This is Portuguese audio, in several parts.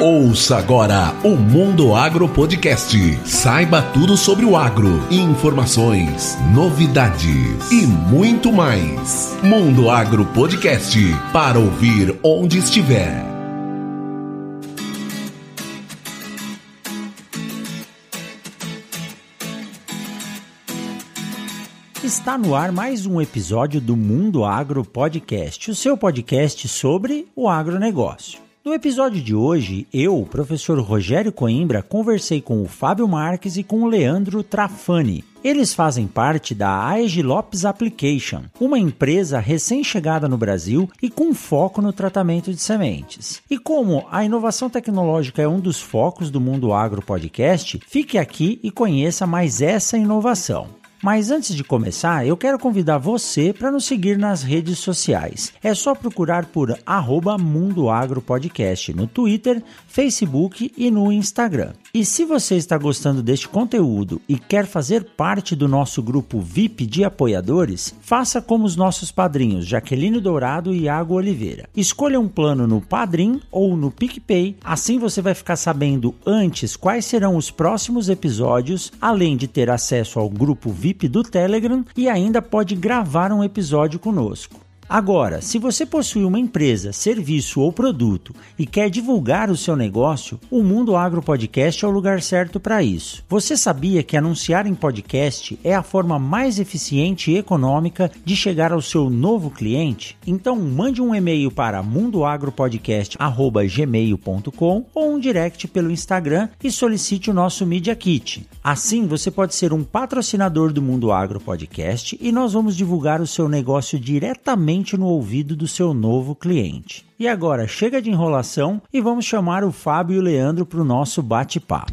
Ouça agora o Mundo Agro Podcast. Saiba tudo sobre o agro, informações, novidades e muito mais. Mundo Agro Podcast para ouvir onde estiver. Está no ar mais um episódio do Mundo Agro Podcast, o seu podcast sobre o agronegócio. No episódio de hoje, eu, professor Rogério Coimbra, conversei com o Fábio Marques e com o Leandro Trafani. Eles fazem parte da AEG Lopes Application, uma empresa recém-chegada no Brasil e com foco no tratamento de sementes. E como a inovação tecnológica é um dos focos do Mundo Agro Podcast, fique aqui e conheça mais essa inovação. Mas antes de começar, eu quero convidar você para nos seguir nas redes sociais. É só procurar por arroba Mundo Agro Podcast no Twitter, Facebook e no Instagram. E se você está gostando deste conteúdo e quer fazer parte do nosso grupo VIP de apoiadores, faça como os nossos padrinhos Jaqueline Dourado e Iago Oliveira. Escolha um plano no Padrim ou no PicPay, assim você vai ficar sabendo antes quais serão os próximos episódios, além de ter acesso ao grupo VIP do Telegram e ainda pode gravar um episódio conosco. Agora, se você possui uma empresa, serviço ou produto e quer divulgar o seu negócio, o Mundo Agro Podcast é o lugar certo para isso. Você sabia que anunciar em podcast é a forma mais eficiente e econômica de chegar ao seu novo cliente? Então, mande um e-mail para mundoagropodcast@gmail.com ou um direct pelo Instagram e solicite o nosso Media Kit. Assim, você pode ser um patrocinador do Mundo Agro Podcast e nós vamos divulgar o seu negócio diretamente no ouvido do seu novo cliente. E agora, chega de enrolação e vamos chamar o Fábio e o Leandro para o nosso bate-papo.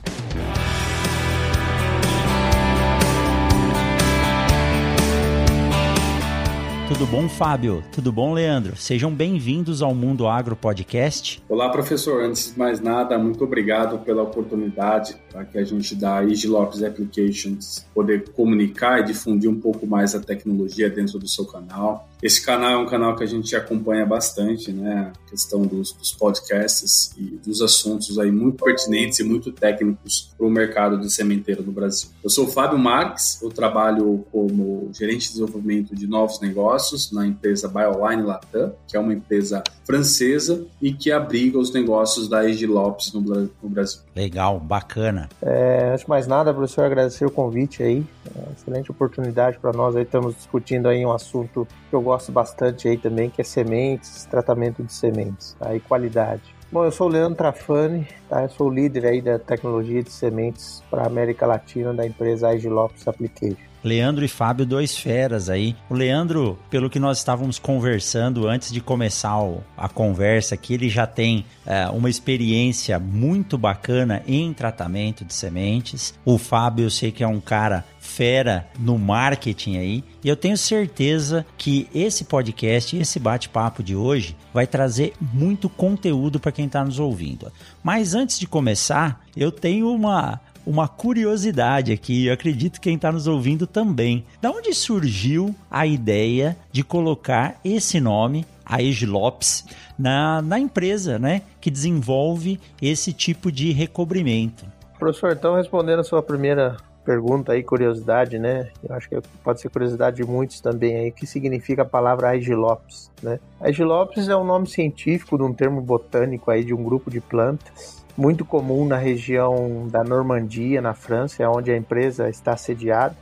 Tudo bom, Fábio? Tudo bom, Leandro? Sejam bem-vindos ao Mundo Agro Podcast. Olá, professor. Antes de mais nada, muito obrigado pela oportunidade tá, que a gente dá a Lopes Applications poder comunicar e difundir um pouco mais a tecnologia dentro do seu canal. Esse canal é um canal que a gente acompanha bastante, né? A questão dos, dos podcasts e dos assuntos aí muito pertinentes e muito técnicos para o mercado de sementeiro no Brasil. Eu sou o Fábio Marques, eu trabalho como gerente de desenvolvimento de novos negócios na empresa Bioline Latam, que é uma empresa francesa e que abriga os negócios da Egi Lopes no, no, Brasil. Legal, bacana. É, antes de mais nada, professor, agradecer o convite aí. É excelente oportunidade para nós aí. Estamos discutindo aí um assunto que eu gosto bastante aí também, que é sementes, tratamento de sementes tá? e qualidade. Bom, eu sou o Leandro Trafani, tá? eu sou o líder aí da tecnologia de sementes para a América Latina da empresa Agi Lopes Application. Leandro e Fábio, dois feras aí. O Leandro, pelo que nós estávamos conversando antes de começar a conversa aqui, ele já tem é, uma experiência muito bacana em tratamento de sementes. O Fábio, eu sei que é um cara fera no marketing aí. E eu tenho certeza que esse podcast, esse bate-papo de hoje, vai trazer muito conteúdo para quem está nos ouvindo. Mas antes de começar, eu tenho uma, uma curiosidade aqui, eu acredito que quem está nos ouvindo também. Da onde surgiu a ideia de colocar esse nome, a Ege Lopes, na, na empresa né, que desenvolve esse tipo de recobrimento? Professor, então respondendo a sua primeira pergunta aí, curiosidade, né? Eu acho que pode ser curiosidade de muitos também aí, que significa a palavra Aegilopes, né? Aegilopes é um nome científico de um termo botânico aí de um grupo de plantas muito comum na região da Normandia, na França, onde a empresa está sediada.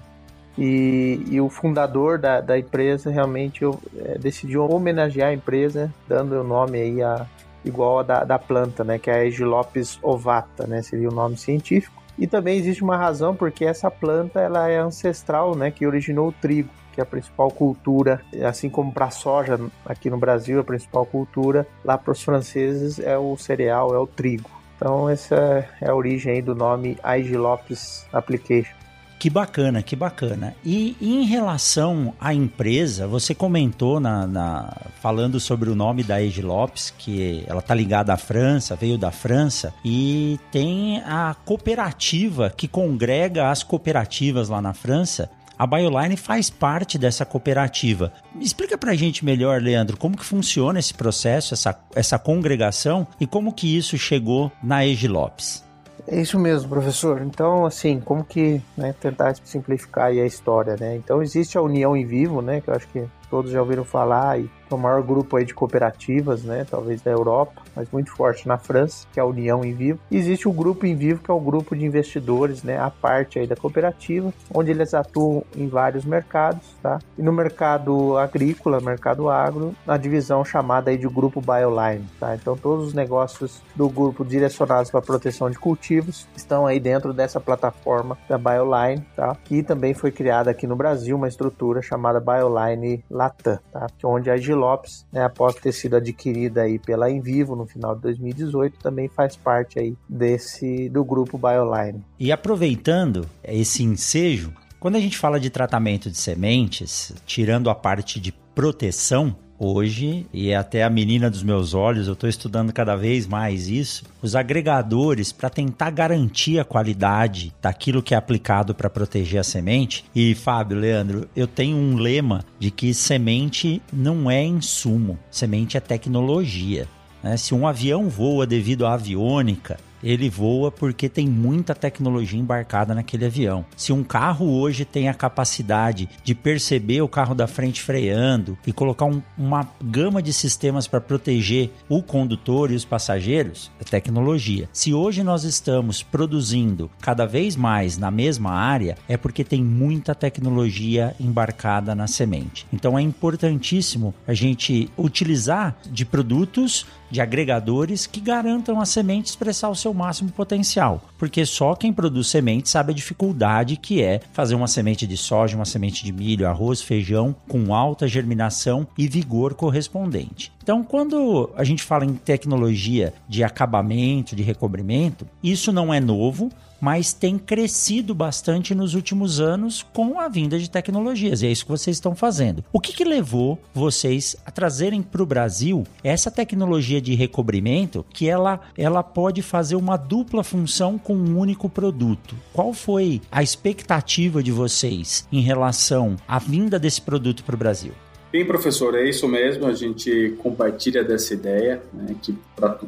E, e o fundador da, da empresa realmente é, decidiu homenagear a empresa, dando o nome aí a, igual a da, da planta, né, que é a Aegilopes ovata, né, seria o nome científico. E também existe uma razão porque essa planta ela é ancestral, né, que originou o trigo, que é a principal cultura, assim como para a soja aqui no Brasil, a principal cultura, lá para os franceses é o cereal, é o trigo. Então essa é a origem do nome IG Lopes Application. Que bacana, que bacana. E em relação à empresa, você comentou na, na falando sobre o nome da Ege Lopes, que ela tá ligada à França, veio da França, e tem a cooperativa que congrega as cooperativas lá na França, A Bioline faz parte dessa cooperativa. Explica pra gente melhor, Leandro, como que funciona esse processo, essa, essa congregação e como que isso chegou na Egi Lopes. É isso mesmo, professor. Então, assim, como que né, tentar simplificar a história, né? Então, existe a União em Vivo, né? Que eu acho que todos já ouviram falar e o maior grupo aí de cooperativas, né, talvez da Europa, mas muito forte na França, que é a União em Vivo. E existe o Grupo em Vivo, que é o grupo de investidores, né, a parte aí da cooperativa, onde eles atuam em vários mercados, tá? E no mercado agrícola, mercado agro, na divisão chamada aí de Grupo Bioline, tá? Então todos os negócios do grupo direcionados para proteção de cultivos estão aí dentro dessa plataforma da Bioline, tá? Que também foi criada aqui no Brasil uma estrutura chamada Bioline Latam, tá? Onde a Lopes, né, após ter sido adquirida aí pela Envivo no final de 2018, também faz parte aí desse do grupo Bioline. E aproveitando esse ensejo, quando a gente fala de tratamento de sementes, tirando a parte de proteção, hoje, e é até a menina dos meus olhos, eu estou estudando cada vez mais isso, os agregadores para tentar garantir a qualidade daquilo que é aplicado para proteger a semente. E Fábio, Leandro, eu tenho um lema de que semente não é insumo, semente é tecnologia. Né? Se um avião voa devido à aviônica, ele voa porque tem muita tecnologia embarcada naquele avião. Se um carro hoje tem a capacidade de perceber o carro da frente freando e colocar um, uma gama de sistemas para proteger o condutor e os passageiros, é tecnologia. Se hoje nós estamos produzindo cada vez mais na mesma área, é porque tem muita tecnologia embarcada na semente. Então é importantíssimo a gente utilizar de produtos de agregadores que garantam a semente expressar o seu máximo potencial, porque só quem produz semente sabe a dificuldade que é fazer uma semente de soja, uma semente de milho, arroz, feijão com alta germinação e vigor correspondente. Então, quando a gente fala em tecnologia de acabamento, de recobrimento, isso não é novo, mas tem crescido bastante nos últimos anos com a vinda de tecnologias. E é isso que vocês estão fazendo. O que, que levou vocês a trazerem para o Brasil essa tecnologia de recobrimento que ela, ela pode fazer uma dupla função com um único produto? Qual foi a expectativa de vocês em relação à vinda desse produto para o Brasil? Bem, professor, é isso mesmo. A gente compartilha dessa ideia, né, que para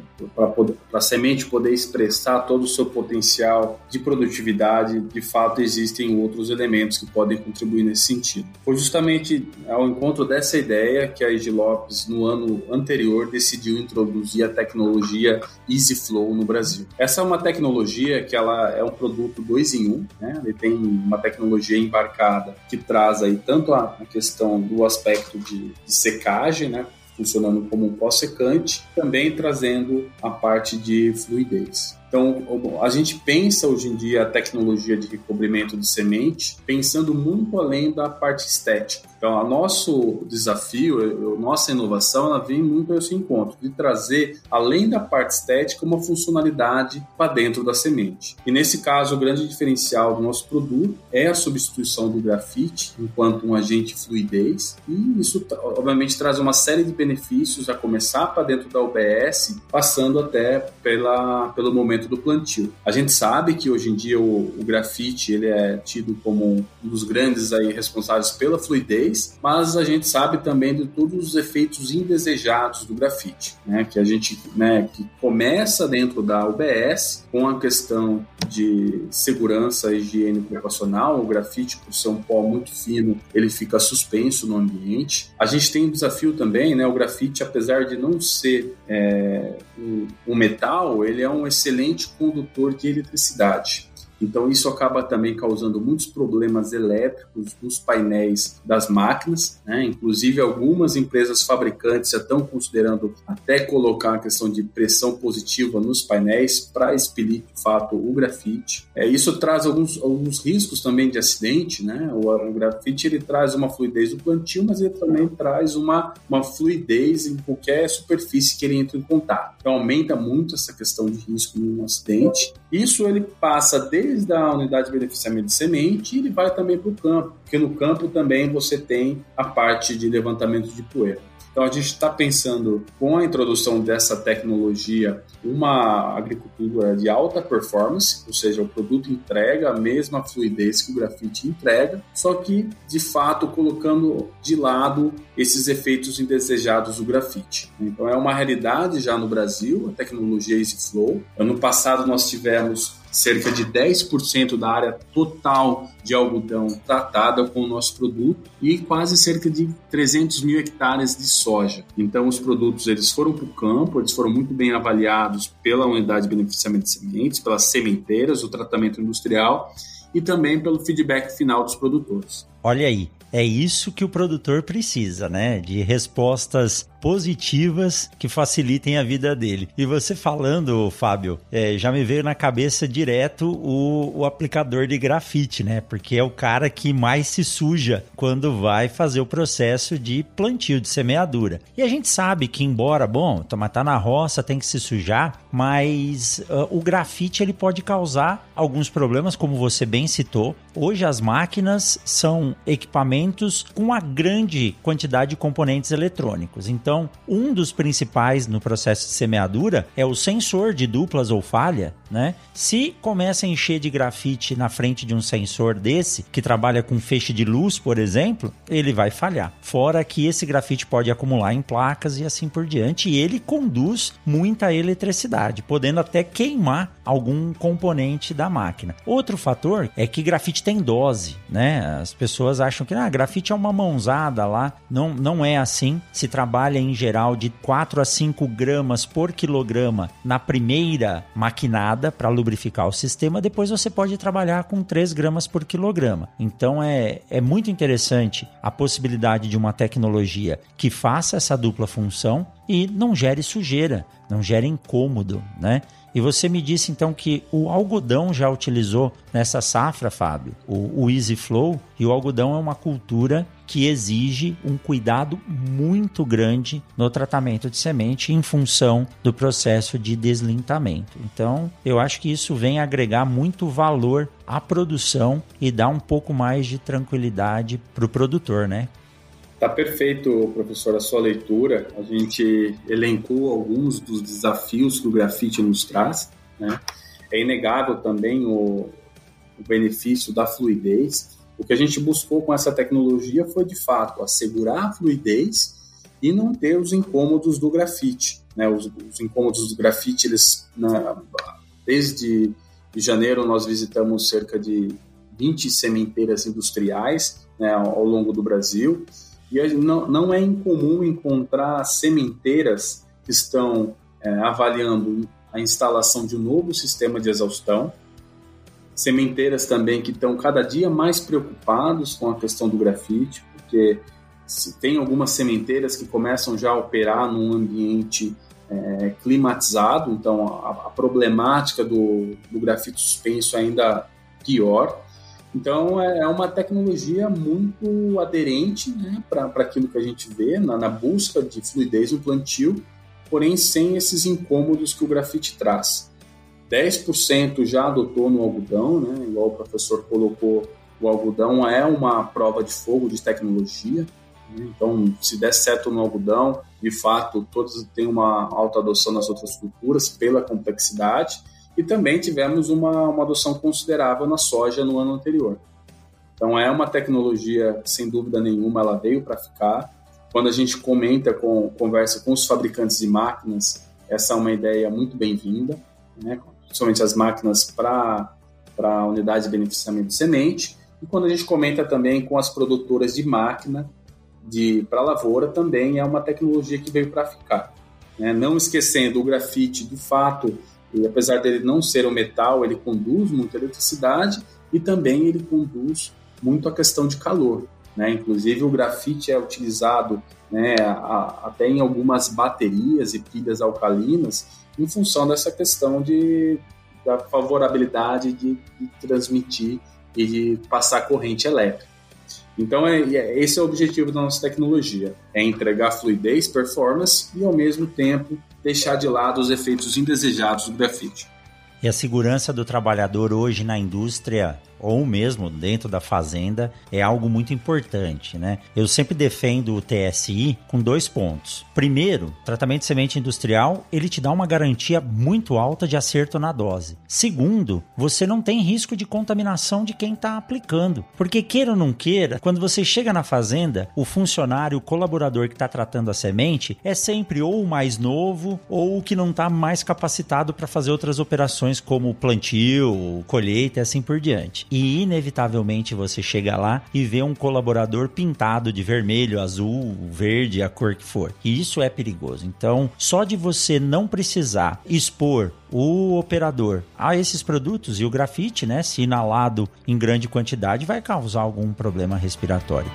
a semente poder expressar todo o seu potencial de produtividade, de fato existem outros elementos que podem contribuir nesse sentido. Foi justamente ao encontro dessa ideia que a Egi Lopes, no ano anterior, decidiu introduzir a tecnologia EasyFlow no Brasil. Essa é uma tecnologia que ela é um produto dois em um, né? ele tem uma tecnologia embarcada que traz aí tanto a questão do aspecto de, de secagem, né? funcionando como um pó-secante, também trazendo a parte de fluidez. Então, a gente pensa hoje em dia a tecnologia de recobrimento de semente pensando muito além da parte estética. Então, o nosso desafio, a nossa inovação, ela vem muito a esse encontro, de trazer, além da parte estética, uma funcionalidade para dentro da semente. E nesse caso, o grande diferencial do nosso produto é a substituição do grafite enquanto um agente fluidez, e isso, obviamente, traz uma série de benefícios, a começar para dentro da UBS, passando até pela, pelo momento do plantio. A gente sabe que hoje em dia o, o grafite ele é tido como um dos grandes aí responsáveis pela fluidez, mas a gente sabe também de todos os efeitos indesejados do grafite, né? Que a gente, né, que começa dentro da UBS com a questão de segurança higiene ocupacional. O grafite, por ser um pó muito fino, ele fica suspenso no ambiente. A gente tem um desafio também, né? O grafite, apesar de não ser é, um, um metal, ele é um excelente condutor de eletricidade. Então, isso acaba também causando muitos problemas elétricos nos painéis das máquinas. Né? Inclusive, algumas empresas fabricantes já estão considerando até colocar a questão de pressão positiva nos painéis para expelir, de fato, o grafite. É, isso traz alguns, alguns riscos também de acidente. Né? O, o grafite ele traz uma fluidez do plantio, mas ele também traz uma, uma fluidez em qualquer superfície que ele entre em contato. Então, aumenta muito essa questão de risco no acidente. Isso ele passa desde a unidade de beneficiamento de semente ele vai também para o campo, porque no campo também você tem a parte de levantamento de poeira. Então a gente está pensando com a introdução dessa tecnologia uma agricultura de alta performance, ou seja, o produto entrega a mesma fluidez que o grafite entrega, só que de fato colocando de lado esses efeitos indesejados do grafite. Então é uma realidade já no Brasil a tecnologia EasyFlow. Ano passado nós tivemos cerca de 10% da área total de algodão tratada com o nosso produto e quase cerca de 300 mil hectares de soja. Então, os produtos eles foram para o campo, eles foram muito bem avaliados pela unidade de beneficiamento de sementes, pelas sementeiras, o tratamento industrial e também pelo feedback final dos produtores. Olha aí, é isso que o produtor precisa, né? De respostas positivas que facilitem a vida dele. E você falando, Fábio, é, já me veio na cabeça direto o, o, aplicador de grafite, né? Porque é o cara que mais se suja quando vai fazer o processo de plantio, de semeadura. E a gente sabe que, embora, bom, tomar tá na roça, tem que se sujar, mas uh, o grafite ele pode causar alguns problemas, como você bem citou. Hoje as máquinas são equipamentos com uma grande quantidade de componentes eletrônicos. Então, então, um dos principais no processo de semeadura é o sensor de duplas ou falha, né? Se começa a encher de grafite na frente de um sensor desse, que trabalha com feixe de luz, por exemplo, ele vai falhar. Fora que esse grafite pode acumular em placas e assim por diante, e ele conduz muita eletricidade, podendo até queimar algum componente da máquina. Outro fator é que grafite tem dose, né? As pessoas acham que ah, grafite é uma mãozada lá. Não, não é assim. Se trabalha em geral de 4 a 5 gramas por quilograma na primeira maquinada para lubrificar o sistema, depois você pode trabalhar com 3 gramas por quilograma. Então é, é muito interessante a possibilidade de uma tecnologia que faça essa dupla função e não gere sujeira, não gere incômodo, né? E você me disse então que o algodão já utilizou nessa safra, Fábio, o, o Easy Flow, e o algodão é uma cultura que exige um cuidado muito grande no tratamento de semente em função do processo de deslintamento. Então, eu acho que isso vem agregar muito valor à produção e dar um pouco mais de tranquilidade para o produtor, né? Tá perfeito, professor, a sua leitura. A gente elencou alguns dos desafios que o grafite nos traz. Né? É inegável também o, o benefício da fluidez. O que a gente buscou com essa tecnologia foi, de fato, assegurar a fluidez e não ter os incômodos do grafite. Né? Os, os incômodos do grafite, eles, na, desde de janeiro, nós visitamos cerca de 20 sementeiras industriais né, ao longo do Brasil e não, não é incomum encontrar sementeiras que estão é, avaliando a instalação de um novo sistema de exaustão, sementeiras também que estão cada dia mais preocupados com a questão do grafite, porque se tem algumas sementeiras que começam já a operar num ambiente é, climatizado, então a, a problemática do, do grafite suspenso é ainda pior. Então, é, é uma tecnologia muito aderente né, para aquilo que a gente vê na, na, busca de fluidez no plantio, porém sem esses incômodos que o grafite traz. 10% já adotou no algodão, né, igual o professor colocou, o algodão é uma prova de fogo de tecnologia. Né, então, se der certo no algodão, de fato, todos têm uma alta adoção nas outras culturas pela complexidade e também tivemos uma, uma adoção considerável na soja no ano anterior. Então é uma tecnologia, sem dúvida nenhuma, ela veio para ficar. Quando a gente comenta, com, conversa com os fabricantes de máquinas, essa é uma ideia muito bem-vinda, né? principalmente as máquinas para a unidade de beneficiamento de semente. E quando a gente comenta também com as produtoras de máquina de para lavoura, também é uma tecnologia que veio para ficar. Né? Não esquecendo o grafite, de fato, e apesar dele não ser um metal, ele conduz muita eletricidade e também ele conduz muito a questão de calor. Né? Inclusive o grafite é utilizado né, a, até em algumas baterias e pilhas alcalinas em função dessa questão de, da favorabilidade de, de transmitir e de passar corrente elétrica. Então, é, é, esse é o objetivo da nossa tecnologia: é entregar fluidez, performance e, ao mesmo tempo, deixar de lado os efeitos indesejados do grafite. E a segurança do trabalhador hoje na indústria ou mesmo dentro da fazenda é algo muito importante, né? Eu sempre defendo o TSI com dois pontos. Primeiro, tratamento de semente industrial, ele te dá uma garantia muito alta de acerto na dose. Segundo, você não tem risco de contaminação de quem está aplicando, porque queira ou não queira, quando você chega na fazenda, o funcionário, o colaborador que está tratando a semente é sempre ou o mais novo ou o que não está mais capacitado para fazer outras operações como plantio, colheita e assim por diante. E inevitavelmente você chega lá e vê um colaborador pintado de vermelho, azul, verde, a cor que for. E isso é perigoso. Então, só de você não precisar expor o operador a esses produtos e o grafite, né, se inalado em grande quantidade, vai causar algum problema respiratório.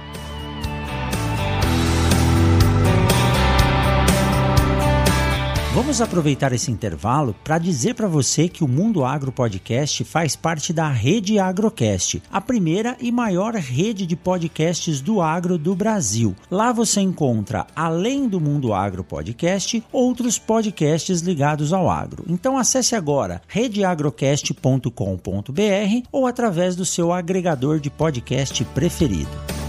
Vamos aproveitar esse intervalo para dizer para você que o Mundo Agro Podcast faz parte da Rede Agrocast, a primeira e maior rede de podcasts do agro do Brasil. Lá você encontra, além do Mundo Agro Podcast, outros podcasts ligados ao agro. Então acesse agora redeagrocast.com.br ou através do seu agregador de podcast preferido.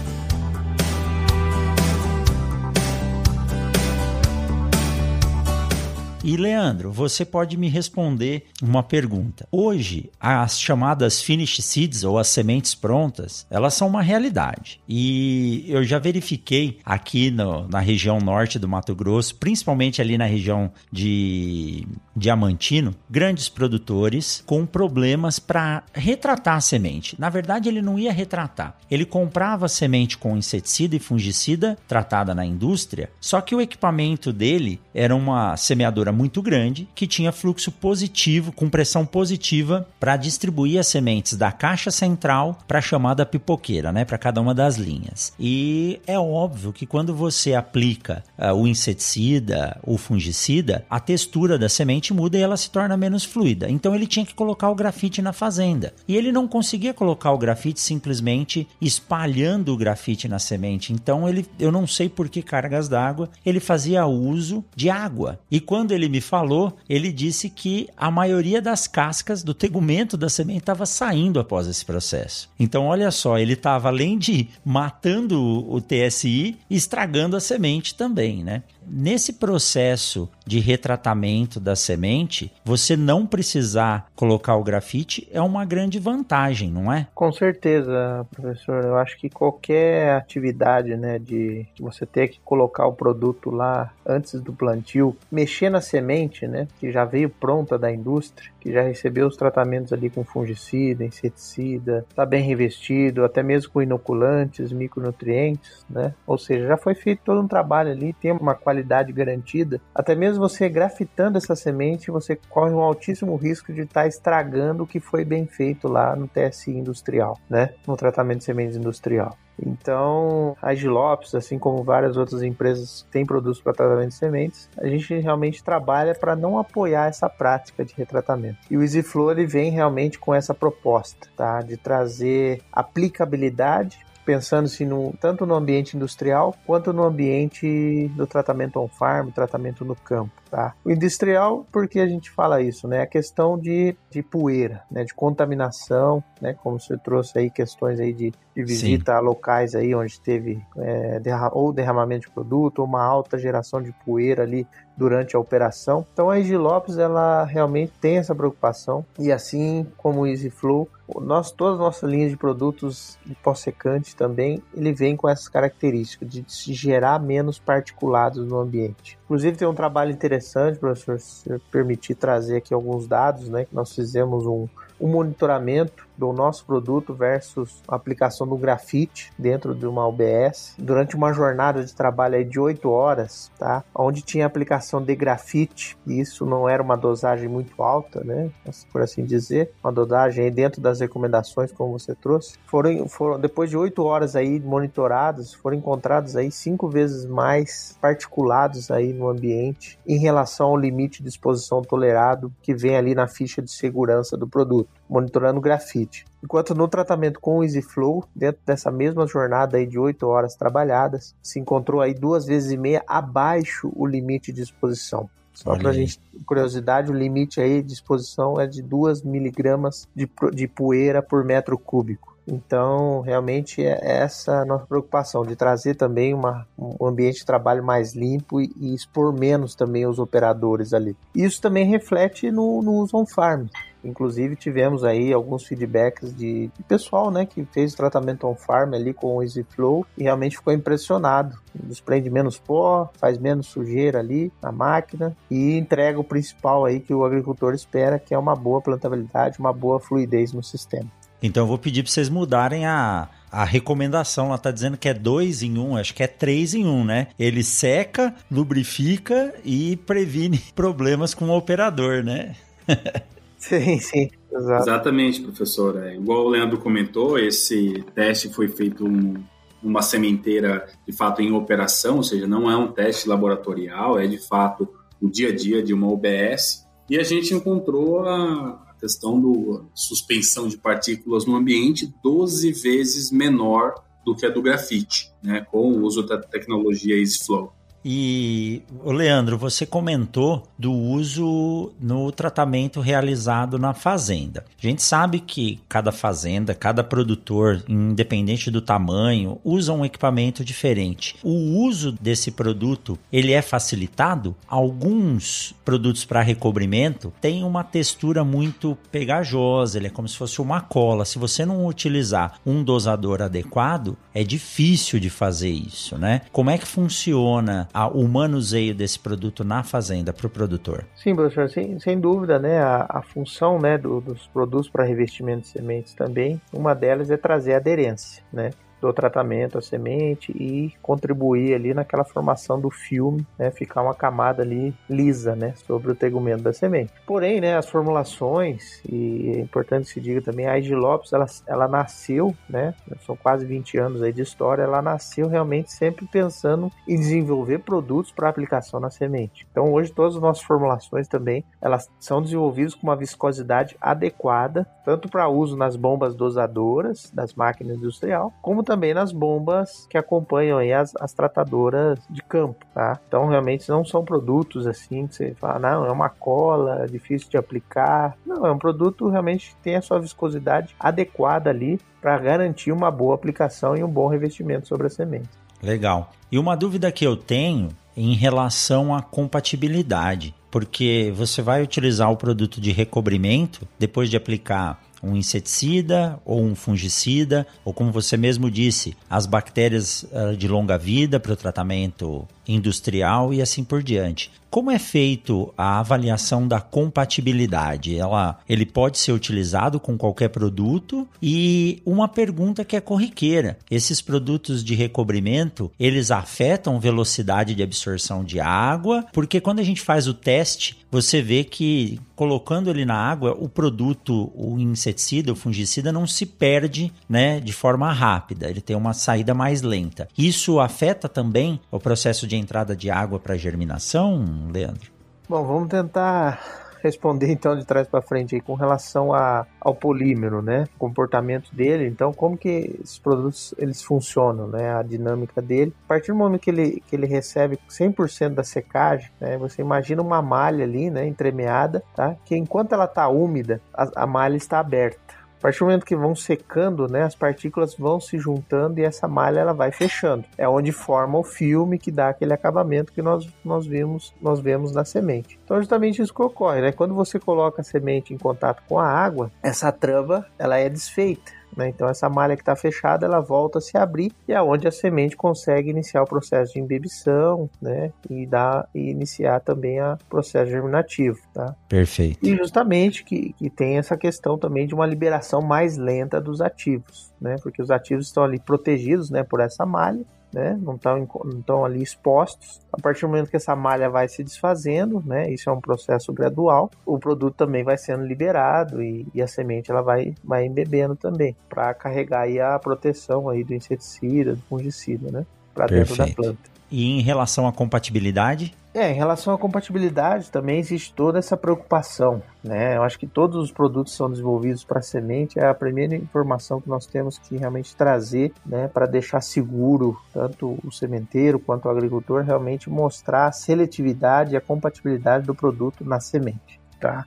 E Leandro, você pode me responder uma pergunta. Hoje, as chamadas finish seeds ou as sementes prontas, elas são uma realidade. E eu já verifiquei aqui no, na região norte do Mato Grosso, principalmente ali na região de Diamantino, grandes produtores com problemas para retratar a semente. Na verdade, ele não ia retratar. Ele comprava semente com inseticida e fungicida tratada na indústria, só que o equipamento dele era uma semeadora muito grande que tinha fluxo positivo, com pressão positiva, para distribuir as sementes da caixa central para a chamada pipoqueira, né, para cada uma das linhas. E é óbvio que quando você aplica uh, o inseticida, o fungicida, a textura da semente muda e ela se torna menos fluida. Então ele tinha que colocar o grafite na fazenda. E ele não conseguia colocar o grafite simplesmente espalhando o grafite na semente. Então ele, eu não sei por que cargas d'água, ele fazia uso de água. E quando ele ele me falou, ele disse que a maioria das cascas do tegumento da semente estava saindo após esse processo. Então, olha só, ele estava além de matando o TSI, estragando a semente também, né? Nesse processo de retratamento da semente, você não precisar colocar o grafite é uma grande vantagem, não é? Com certeza, professor. Eu acho que qualquer atividade, né, de você ter que colocar o produto lá antes do plantio, mexer na semente, né, que já veio pronta da indústria, que já recebeu os tratamentos ali com fungicida, inseticida, está bem revestido, até mesmo com inoculantes, micronutrientes, né? Ou seja, já foi feito todo um trabalho ali, tem uma qualidade garantida. Até mesmo você grafitando essa semente, você corre um altíssimo risco de estar tá estragando o que foi bem feito lá no TSI industrial, né? No tratamento de sementes industrial. Então, a Gilopes, assim como várias outras empresas que têm produtos para tratamento de sementes, a gente realmente trabalha para não apoiar essa prática de retratamento. E o EasyFlow ele vem realmente com essa proposta, tá? De trazer aplicabilidade pensando-se no, tanto no ambiente industrial quanto no ambiente do tratamento on-farm, tratamento no campo. Tá? O industrial, por que a gente fala isso? Né? A questão de, de poeira, né? de contaminação, né? como você trouxe aí questões aí de, de visita Sim. a locais aí onde teve é, derra ou derramamento de produto ou uma alta geração de poeira ali durante a operação. Então a Easy Lopes ela realmente tem essa preocupação e assim como o Easy Flow, nós, todas as nossas linhas de produtos de pós-secante também, ele vem com essas características de se gerar menos particulados no ambiente. Inclusive tem um trabalho interessante, professor, se permitir trazer aqui alguns dados, né? Nós fizemos um, um monitoramento do nosso produto versus a aplicação do grafite dentro de uma UBS durante uma jornada de trabalho de 8 horas, tá? Onde tinha aplicação de grafite, e isso não era uma dosagem muito alta, né? Por assim dizer, uma dosagem dentro das recomendações como você trouxe. Foram, foram depois de 8 horas aí monitoradas, foram encontrados aí cinco vezes mais particulados aí no ambiente em relação ao limite de exposição tolerado que vem ali na ficha de segurança do produto, monitorando grafite. Enquanto no tratamento com o EasyFlow, dentro dessa mesma jornada aí de 8 horas trabalhadas, se encontrou aí duas vezes e meia abaixo o limite de exposição. Só para a gente, curiosidade, o limite aí de exposição é de 2 miligramas de, de poeira por metro cúbico. Então, realmente é essa a nossa preocupação, de trazer também uma, um ambiente de trabalho mais limpo e, e expor menos também os operadores ali. Isso também reflete no, no uso on-farm. Inclusive tivemos aí alguns feedbacks de, de, pessoal, né, que fez o tratamento on farm ali com o EasyFlow e realmente ficou impressionado. Desprende menos pó, faz menos sujeira ali na máquina e entrega o principal aí que o agricultor espera, que é uma boa plantabilidade, uma boa fluidez no sistema. Então eu vou pedir para vocês mudarem a, a recomendação lá tá dizendo que é dois em um, acho que é três em um, né? Ele seca, lubrifica e previne problemas com o operador, né? sim, sim. Exato. Exatamente, professor. É, igual o Leandro comentou, esse teste foi feito um, uma sementeira de fato em operação, ou seja, não é um teste laboratorial, é de fato o dia a dia de uma OBS. E a gente encontrou a, questão do suspensão de partículas no ambiente 12 vezes menor do que a do grafite, né, com o uso da tecnologia EasyFlow. E, Leandro, você comentou do uso no tratamento realizado na fazenda. A gente sabe que cada fazenda, cada produtor, independente do tamanho, usa um equipamento diferente. O uso desse produto, ele é facilitado? Alguns produtos para recobrimento têm uma textura muito pegajosa, ele é como se fosse uma cola. Se você não utilizar um dosador adequado, é difícil de fazer isso, né? Como é que funciona a, o manuseio desse produto na fazenda para o produtor? Sim, professor, sem, sem dúvida, né? A, a função né, do, dos produtos para revestimento de sementes também, uma delas é trazer aderência, né? Do tratamento à semente e contribuir ali naquela formação do filme, né, ficar uma camada ali lisa, né, sobre o tegumento da semente. Porém, né, as formulações e é importante que se diga também a IG Lopes, ela, ela nasceu, né, são quase 20 anos aí de história, ela nasceu realmente sempre pensando em desenvolver produtos para aplicação na semente. Então, hoje todas as nossas formulações também, elas são desenvolvidas com uma viscosidade adequada, tanto para uso nas bombas dosadoras das máquinas industrial, como nas bombas que acompanham aí as, as tratadoras de campo, tá? Então realmente não são produtos assim que você fala, não, é uma cola, é difícil de aplicar. Não, é um produto realmente que tem a sua viscosidade adequada ali para garantir uma boa aplicação e um bom revestimento sobre a semente. Legal. E uma dúvida que eu tenho em relação à compatibilidade, porque você vai utilizar o produto de recobrimento depois de aplicar um inseticida ou um fungicida, ou como você mesmo disse, as bactérias uh, de longa vida para o tratamento industrial e assim por diante. Como é feito a avaliação da compatibilidade? Ela, ele pode ser utilizado com qualquer produto e uma pergunta que é corriqueira: esses produtos de recobrimento eles afetam velocidade de absorção de água? Porque quando a gente faz o teste, você vê que colocando ele na água, o produto, o inseticida, o fungicida não se perde, né, de forma rápida. Ele tem uma saída mais lenta. Isso afeta também o processo de entrada de água para germinação, Leandro? Bom, vamos tentar responder então de trás para frente aí com relação a, ao polímero, né? O comportamento dele, então como que esses produtos eles funcionam, né? A dinâmica dele. A partir do momento que ele, que ele recebe 100% da secagem, né? Você imagina uma malha ali, né? Entremeada, tá? Que enquanto ela está úmida, a, a malha está aberta. A partir do momento que vão secando, né, as partículas vão se juntando e essa malha ela vai fechando. É onde forma o filme que dá aquele acabamento que nós, nós, vimos, nós vemos na semente. Então, justamente isso que ocorre, né? Quando você coloca a semente em contato com a água, essa trava ela é desfeita. Né? Então essa malha que está fechada ela volta a se abrir e é onde a semente consegue iniciar o processo de embebição né? e, dar, e iniciar também o processo germinativo. Tá? Perfeito. E justamente que, que tem essa questão também de uma liberação mais lenta dos ativos, né? porque os ativos estão ali protegidos né, por essa malha né? Não estão ali expostos. A partir do momento que essa malha vai se desfazendo, né? Isso é um processo gradual. O produto também vai sendo liberado e, e a semente ela vai, vai embebendo também para carregar aí a proteção aí do inseticida, do fungicida, né? Para dentro da planta. E em relação à compatibilidade? É, em relação à compatibilidade também existe toda essa preocupação, né? Eu acho que todos os produtos são desenvolvidos para semente, é a primeira informação que nós temos que realmente trazer, né, para deixar seguro tanto o sementeiro quanto o agricultor realmente mostrar a seletividade e a compatibilidade do produto na semente, tá?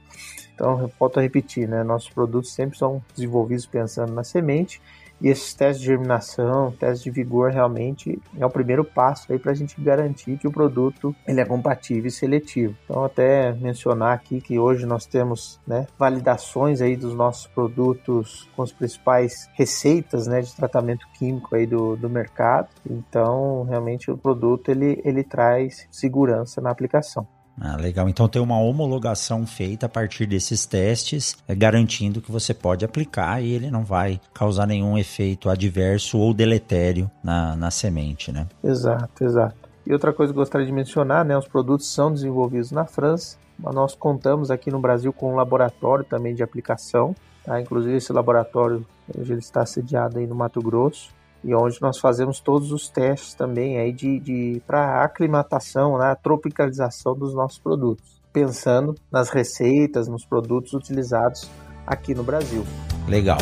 Então, volto a repetir, né? Nossos produtos sempre são desenvolvidos pensando na semente e esses testes de germinação, testes de vigor, realmente é o primeiro passo aí para a gente garantir que o produto ele é compatível e seletivo. Então, até mencionar aqui que hoje nós temos né, validações aí dos nossos produtos com as principais receitas né, de tratamento químico aí do, do mercado. Então, realmente o produto ele, ele traz segurança na aplicação. Ah, legal. Então tem uma homologação feita a partir desses testes, é, garantindo que você pode aplicar e ele não vai causar nenhum efeito adverso ou deletério na, na semente, né? Exato, exato. E outra coisa que eu gostaria de mencionar, né? Os produtos são desenvolvidos na França, mas nós contamos aqui no Brasil com um laboratório também de aplicação. Tá? Inclusive esse laboratório hoje ele está sediado aí no Mato Grosso e onde nós fazemos todos os testes também aí de, de para aclimatação, né, a tropicalização dos nossos produtos, pensando nas receitas, nos produtos utilizados aqui no Brasil. Legal.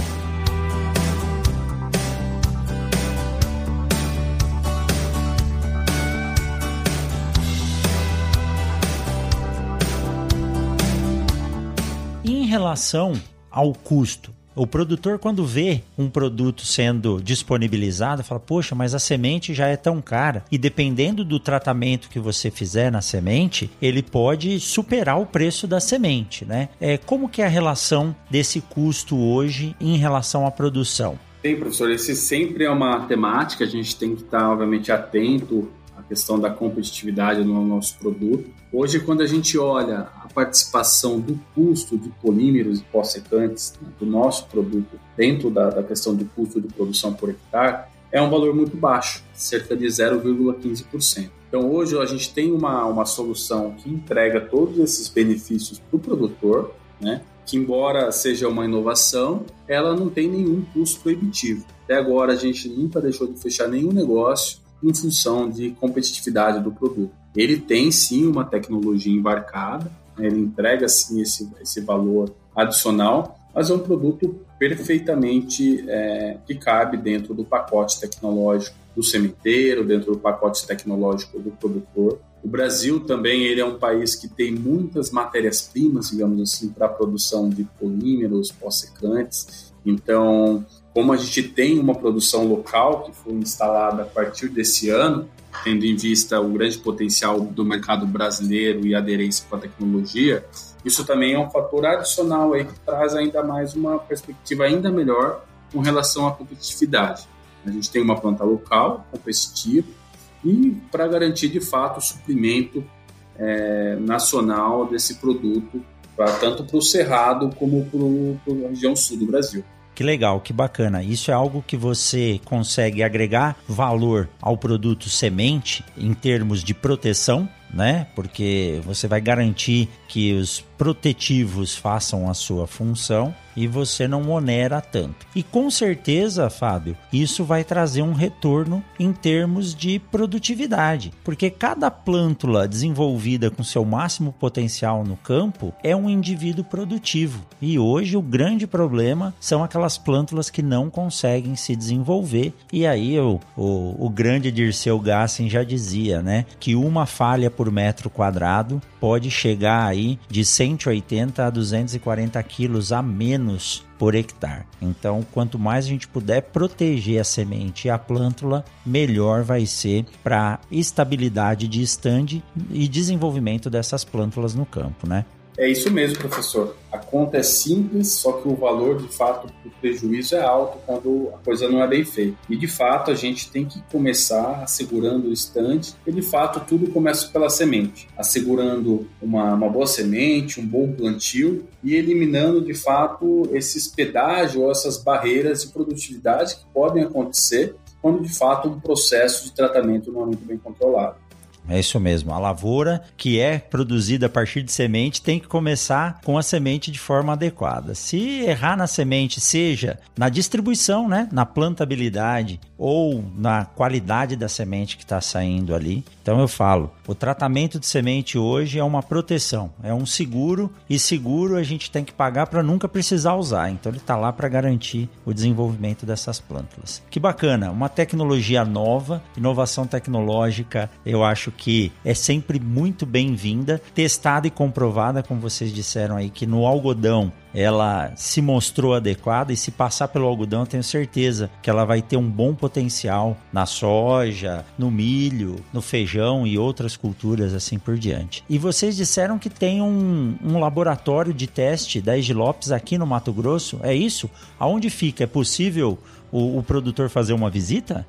em relação ao custo, o produtor, quando vê um produto sendo disponibilizado, fala: Poxa, mas a semente já é tão cara. E dependendo do tratamento que você fizer na semente, ele pode superar o preço da semente, né? É, como que é a relação desse custo hoje em relação à produção? Bem, professor, esse sempre é uma temática, a gente tem que estar, obviamente, atento à questão da competitividade no nosso produto. Hoje, quando a gente olha participação do custo de polímeros e pós-secantes né, do nosso produto dentro da, da questão do custo de produção por hectare, é um valor muito baixo, cerca de 0,15%. Então, hoje a gente tem uma, uma solução que entrega todos esses benefícios para o produtor, né? que embora seja uma inovação, ela não tem nenhum custo proibitivo. Até agora a gente nunca deixou de fechar nenhum negócio em função de competitividade do produto. Ele tem sim uma tecnologia embarcada? Ele entrega sim esse, esse valor adicional, mas é um produto perfeitamente é, que cabe dentro do pacote tecnológico do sementeiro, dentro do pacote tecnológico do produtor. O Brasil também ele é um país que tem muitas matérias-primas, digamos assim, para a produção de polímeros, pós-secantes. Então, como a gente tem uma produção local que foi instalada a partir desse ano, tendo em vista o grande potencial do mercado brasileiro e aderência com a tecnologia, isso também é um fator adicional aí que traz ainda mais uma perspectiva ainda melhor com relação à competitividade. A gente tem uma planta local, competitiva, e para garantir de fato o suprimento é, nacional desse produto, pra, tanto para o Cerrado como para a região sul do Brasil. Que legal, que bacana. Isso é algo que você consegue agregar valor ao produto semente em termos de proteção, né? Porque você vai garantir que os protetivos façam a sua função e você não onera tanto. E com certeza, Fábio, isso vai trazer um retorno em termos de produtividade, porque cada plântula desenvolvida com seu máximo potencial no campo é um indivíduo produtivo. E hoje o grande problema são aquelas plântulas que não conseguem se desenvolver. E aí o, o, o grande Dirceu Gassen já dizia, né, que uma falha por metro quadrado pode chegar aí de 180 a 240 quilos a menos por hectare. Então, quanto mais a gente puder proteger a semente e a plântula, melhor vai ser para estabilidade de estande e desenvolvimento dessas plântulas no campo, né? É isso mesmo, professor. A conta é simples, só que o valor, de fato, do prejuízo é alto quando a coisa não é bem feita. E, de fato, a gente tem que começar assegurando o estande, e, de fato, tudo começa pela semente. Assegurando uma, uma boa semente, um bom plantio e eliminando, de fato, esses pedágios ou essas barreiras de produtividade que podem acontecer quando, de fato, um processo de tratamento não é muito bem controlado. É isso mesmo. A lavoura que é produzida a partir de semente tem que começar com a semente de forma adequada. Se errar na semente, seja na distribuição, né, na plantabilidade ou na qualidade da semente que está saindo ali, então eu falo, o tratamento de semente hoje é uma proteção, é um seguro e seguro a gente tem que pagar para nunca precisar usar. Então ele está lá para garantir o desenvolvimento dessas plantas. Que bacana, uma tecnologia nova, inovação tecnológica, eu acho que é sempre muito bem-vinda, testada e comprovada, como vocês disseram aí, que no algodão ela se mostrou adequada e se passar pelo algodão, eu tenho certeza que ela vai ter um bom potencial na soja, no milho, no feijão e outras culturas assim por diante. E vocês disseram que tem um, um laboratório de teste da Lopes aqui no Mato Grosso, é isso? Aonde fica? É possível o, o produtor fazer uma visita?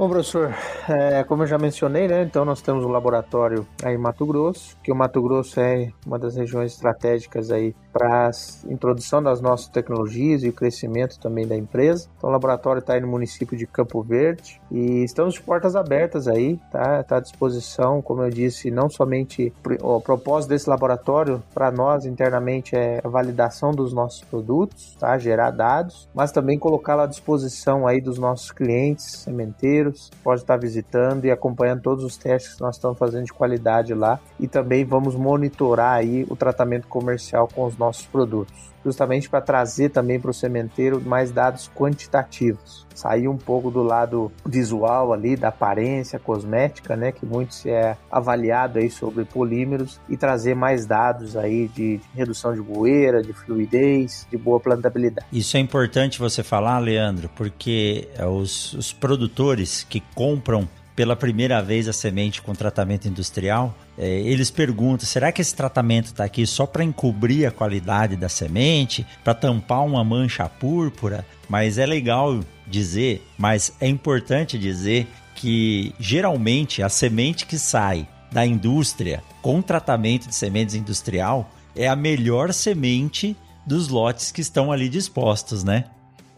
Bom, professor, é, como eu já mencionei, né, então nós temos um laboratório aí em Mato Grosso, que o Mato Grosso é uma das regiões estratégicas aí para a introdução das nossas tecnologias e o crescimento também da empresa. Então o laboratório está aí no município de Campo Verde e estamos de portas abertas aí, tá? Está à disposição, como eu disse, não somente o propósito desse laboratório para nós internamente é a validação dos nossos produtos, tá? Gerar dados, mas também colocá-lo à disposição aí dos nossos clientes, sementeiros, pode estar visitando e acompanhando todos os testes que nós estamos fazendo de qualidade lá e também vamos monitorar aí o tratamento comercial com os nossos produtos justamente para trazer também para o sementeiro mais dados quantitativos. Sair um pouco do lado visual ali, da aparência cosmética, né, que muito se é avaliado aí sobre polímeros e trazer mais dados aí de, de redução de bueira, de fluidez, de boa plantabilidade. Isso é importante você falar, Leandro, porque é, os, os produtores que compram pela primeira vez a semente com tratamento industrial, é, eles perguntam: será que esse tratamento está aqui só para encobrir a qualidade da semente, para tampar uma mancha púrpura? Mas é legal dizer, mas é importante dizer que geralmente a semente que sai da indústria com tratamento de sementes industrial é a melhor semente dos lotes que estão ali dispostos, né?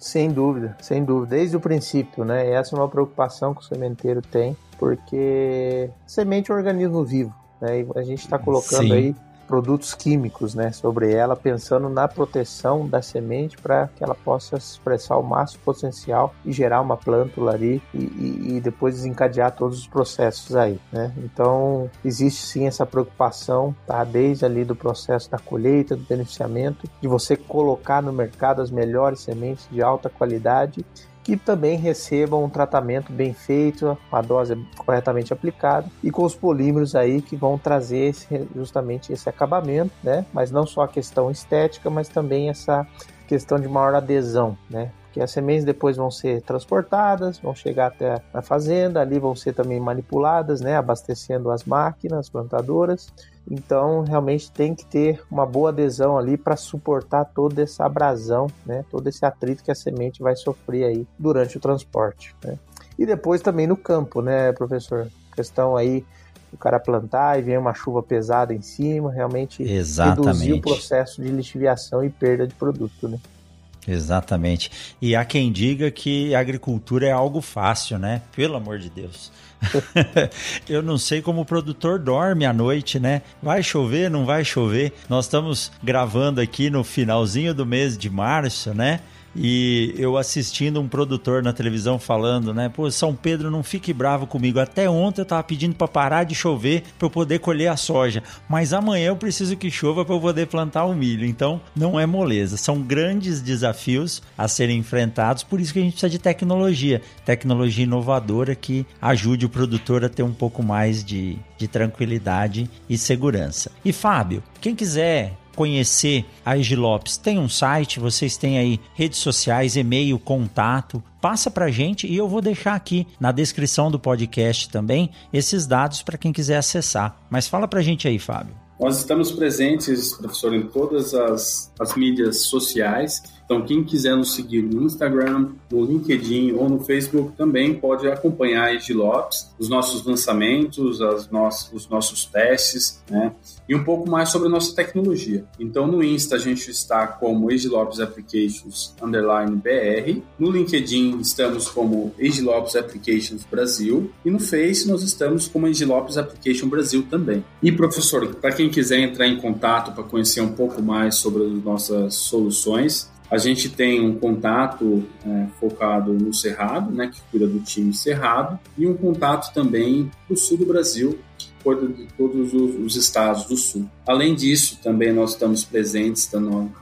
Sem dúvida, sem dúvida, desde o princípio, né? Essa é uma preocupação que o sementeiro tem, porque semente é um organismo vivo, né? E a gente está colocando Sim. aí produtos químicos né, sobre ela, pensando na proteção da semente para que ela possa expressar o máximo potencial e gerar uma plântula ali e, e, e, depois desencadear todos os processos aí. Né? Então, existe sim essa preocupação, tá? desde ali do processo da colheita, do beneficiamento, de você colocar no mercado as melhores sementes de alta qualidade que também recebam um tratamento bem feito, a dose corretamente aplicada e com os polímeros aí que vão trazer esse, justamente esse acabamento, né? Mas não só a questão estética, mas também essa questão de maior adesão, né? Que as sementes depois vão ser transportadas, vão chegar até a fazenda, ali vão ser também manipuladas, né, abastecendo as máquinas plantadoras então, realmente tem que ter uma boa adesão ali para suportar toda essa abrasão, né? todo esse atrito que a semente vai sofrer aí durante o transporte. Né? E depois também no campo, né, professor? Questão aí o cara plantar e vem uma chuva pesada em cima, realmente Exatamente. reduzir o processo de lixiviação e perda de produto, né? Exatamente. E há quem diga que agricultura é algo fácil, né? Pelo amor de Deus. eu não sei como o produtor dorme à noite, né? Vai chover, não vai chover? Nós estamos gravando aqui no finalzinho do mês de março, né? E eu assistindo um produtor na televisão falando, né? Pô, São Pedro, não fique bravo comigo. Até ontem eu tava pedindo para parar de chover para eu poder colher a soja. Mas amanhã eu preciso que chova para eu poder plantar o milho. Então, não é moleza. São grandes desafios a serem enfrentados. Por isso que a gente precisa de tecnologia. Tecnologia inovadora que ajude o produtor a ter um pouco mais de, de tranquilidade e segurança. E Fábio, quem quiser conhecer a Egilopes, tem um site, vocês têm aí redes sociais, e-mail, contato. Passa pra gente e eu vou deixar aqui na descrição do podcast também esses dados para quem quiser acessar. Mas fala pra gente aí, Fábio. Nós estamos presentes, professor, em todas as, as mídias sociais. Então, quem quiser nos seguir no Instagram, no LinkedIn ou no Facebook também pode acompanhar a Edilopes, os nossos lançamentos, as nossas, os nossos testes, né? E um pouco mais sobre a nossa tecnologia. Então, no Insta a gente está como Edilopes Applications underline BR, no LinkedIn estamos como Edilopes Applications Brasil e no Face nós estamos como Edilopes Application Brasil também. E professor, para quem quiser entrar em contato para conhecer um pouco mais sobre as nossas soluções, a gente tem um contato é, focado no Cerrado, né, que cuida do time Cerrado, e um contato também do sul do Brasil, que cuida de todos os, os, estados do sul. Além disso, também nós estamos presentes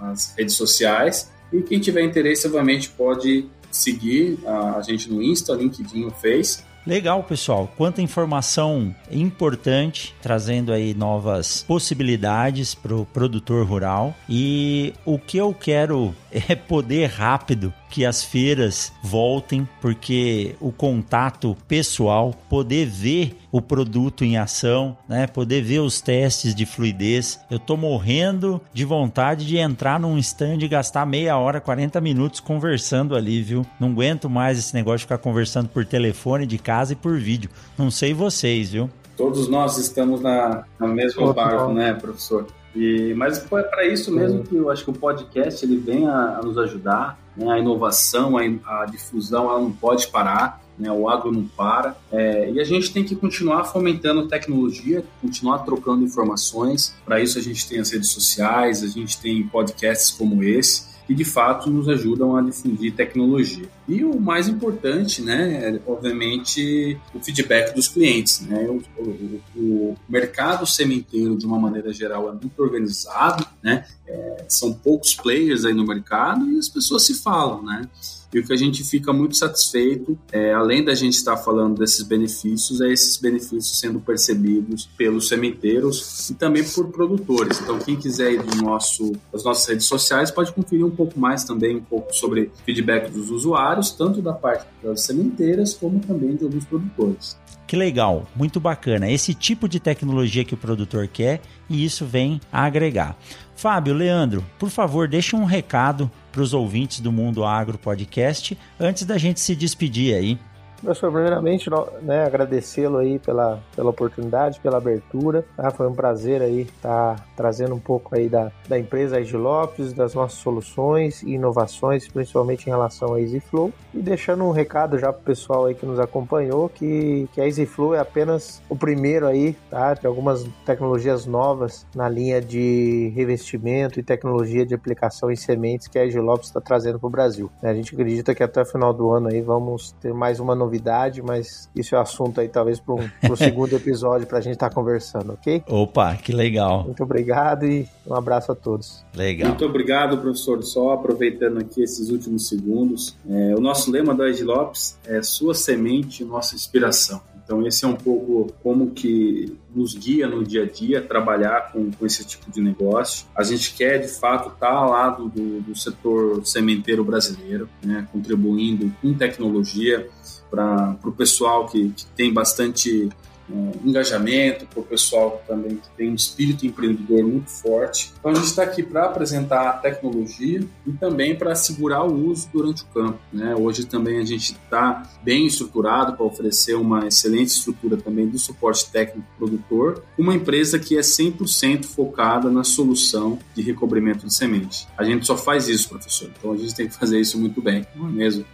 nas redes sociais, e quem tiver interesse, obviamente, pode seguir a, a gente no Insta, LinkedIn ou Face, Legal, pessoal. Quanta informação importante, trazendo aí novas possibilidades para o produtor rural. E o que eu quero é poder rápido que as feiras voltem, porque o contato pessoal, poder ver o produto em ação, né? Poder ver os testes de fluidez. Eu tô morrendo de vontade de entrar num stand e gastar meia hora, 40 minutos conversando ali, viu? Não aguento mais esse negócio de ficar conversando por telefone de casa e por vídeo. Não sei vocês, viu? Todos nós estamos na, na mesma barco, né, professor? E, mas é para isso mesmo que eu acho que o podcast ele vem a, a nos ajudar, né? a inovação, a, a, difusão, ela não pode parar, né? o agro não para, é, e a gente tem que continuar fomentando tecnologia, continuar trocando informações, para isso a gente tem as redes sociais, a gente tem podcasts como esse, que de fato nos ajudam a difundir tecnologia. E o mais importante, né, é, obviamente, o feedback dos clientes. Né? O, o, o, mercado sementeiro, de uma maneira geral, é muito organizado, né? É, são poucos players aí no mercado e as pessoas se falam, né? E o que a gente fica muito satisfeito, é, além da gente estar falando desses benefícios, é esses benefícios sendo percebidos pelos sementeiros e também por produtores. Então, quem quiser ir do nosso, das nossas redes sociais pode conferir um pouco mais também, um pouco sobre feedback dos usuários, tanto da parte das sementeiras como também de alguns produtores. Que legal, muito bacana. Esse tipo de tecnologia que o produtor quer e isso vem a agregar. Fábio, Leandro, por favor, deixe um recado para os ouvintes do Mundo Agro Podcast antes da gente se despedir aí. Professor, primeiramente, né, agradecê-lo aí pela, pela oportunidade, pela abertura. Tá? Foi um prazer aí estar tá trazendo um pouco aí da, da empresa Easy Lopes, das nossas soluções e inovações, principalmente em relação a EasyFlow. E deixando um recado já para o pessoal aí que nos acompanhou, que, que a EasyFlow é apenas o primeiro aí, tá? De algumas tecnologias novas na linha de revestimento e tecnologia de aplicação em sementes que a Lopes está trazendo para o Brasil. A gente acredita que até o final do ano aí vamos ter mais uma novidade novidade, mas isso é assunto aí talvez para um segundo episódio para a gente estar tá conversando, ok? Opa, que legal. Muito obrigado e um abraço a todos. Legal. Muito obrigado, professor. Só aproveitando aqui esses últimos segundos, é, o nosso lema da Ed Lopes é sua semente, nossa inspiração. Então esse é um pouco como que nos guia no dia a dia trabalhar com, com esse tipo de negócio. A gente quer de fato estar ao lado do, do setor sementeiro brasileiro, né, contribuindo com tecnologia para o pessoal que, que, tem bastante é, engajamento, para o pessoal também que tem um espírito empreendedor muito forte. Então a gente está aqui para apresentar a tecnologia e também para assegurar o uso durante o campo. Né? Hoje também a gente está bem estruturado para oferecer uma excelente estrutura também do suporte técnico produtor, uma empresa que é 100% focada na solução de recobrimento de semente. A gente só faz isso, professor, então a gente tem que fazer isso muito bem, não é mesmo?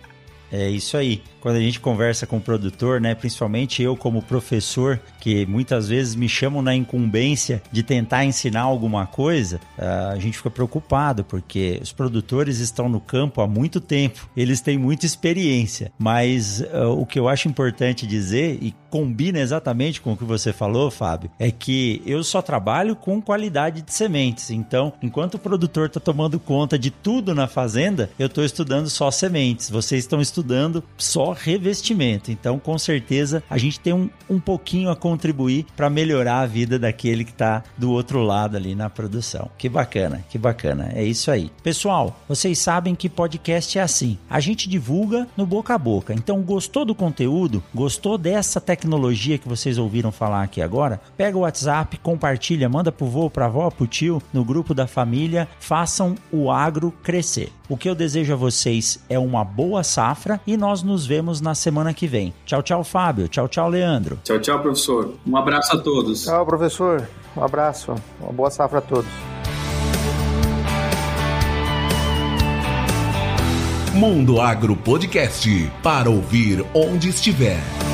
É isso aí. Quando a gente conversa com o produtor, né, principalmente eu como professor, que muitas vezes me chamam na incumbência de tentar ensinar alguma coisa, ah, a gente fica preocupado porque os produtores estão no campo há muito tempo, eles têm muita experiência, mas uh, o que eu acho importante dizer e combina exatamente com o que você falou, Fábio, é que eu só trabalho com qualidade de sementes. Então, enquanto o produtor está tomando conta de tudo na fazenda, eu estou estudando só sementes. Vocês estão estudando só revestimento. Então, com certeza, a gente tem um, um pouquinho a contribuir para melhorar a vida daquele que está do outro lado ali na produção. Que bacana, que bacana. É isso aí. Pessoal, vocês sabem que podcast é assim. A gente divulga no boca a boca. Então, gostou do conteúdo? Gostou dessa tecnologia? Tecnologia que vocês ouviram falar aqui agora, pega o WhatsApp, compartilha, manda pro vô, pra avó, pro tio, no grupo da família, façam o agro crescer. O que eu desejo a vocês é uma boa safra e nós nos vemos na semana que vem. Tchau, tchau, Fábio. Tchau, tchau, Leandro. Tchau, tchau, professor. Um abraço a todos. Tchau, professor. Um abraço. Uma boa safra a todos. Mundo Agro Podcast para ouvir onde estiver.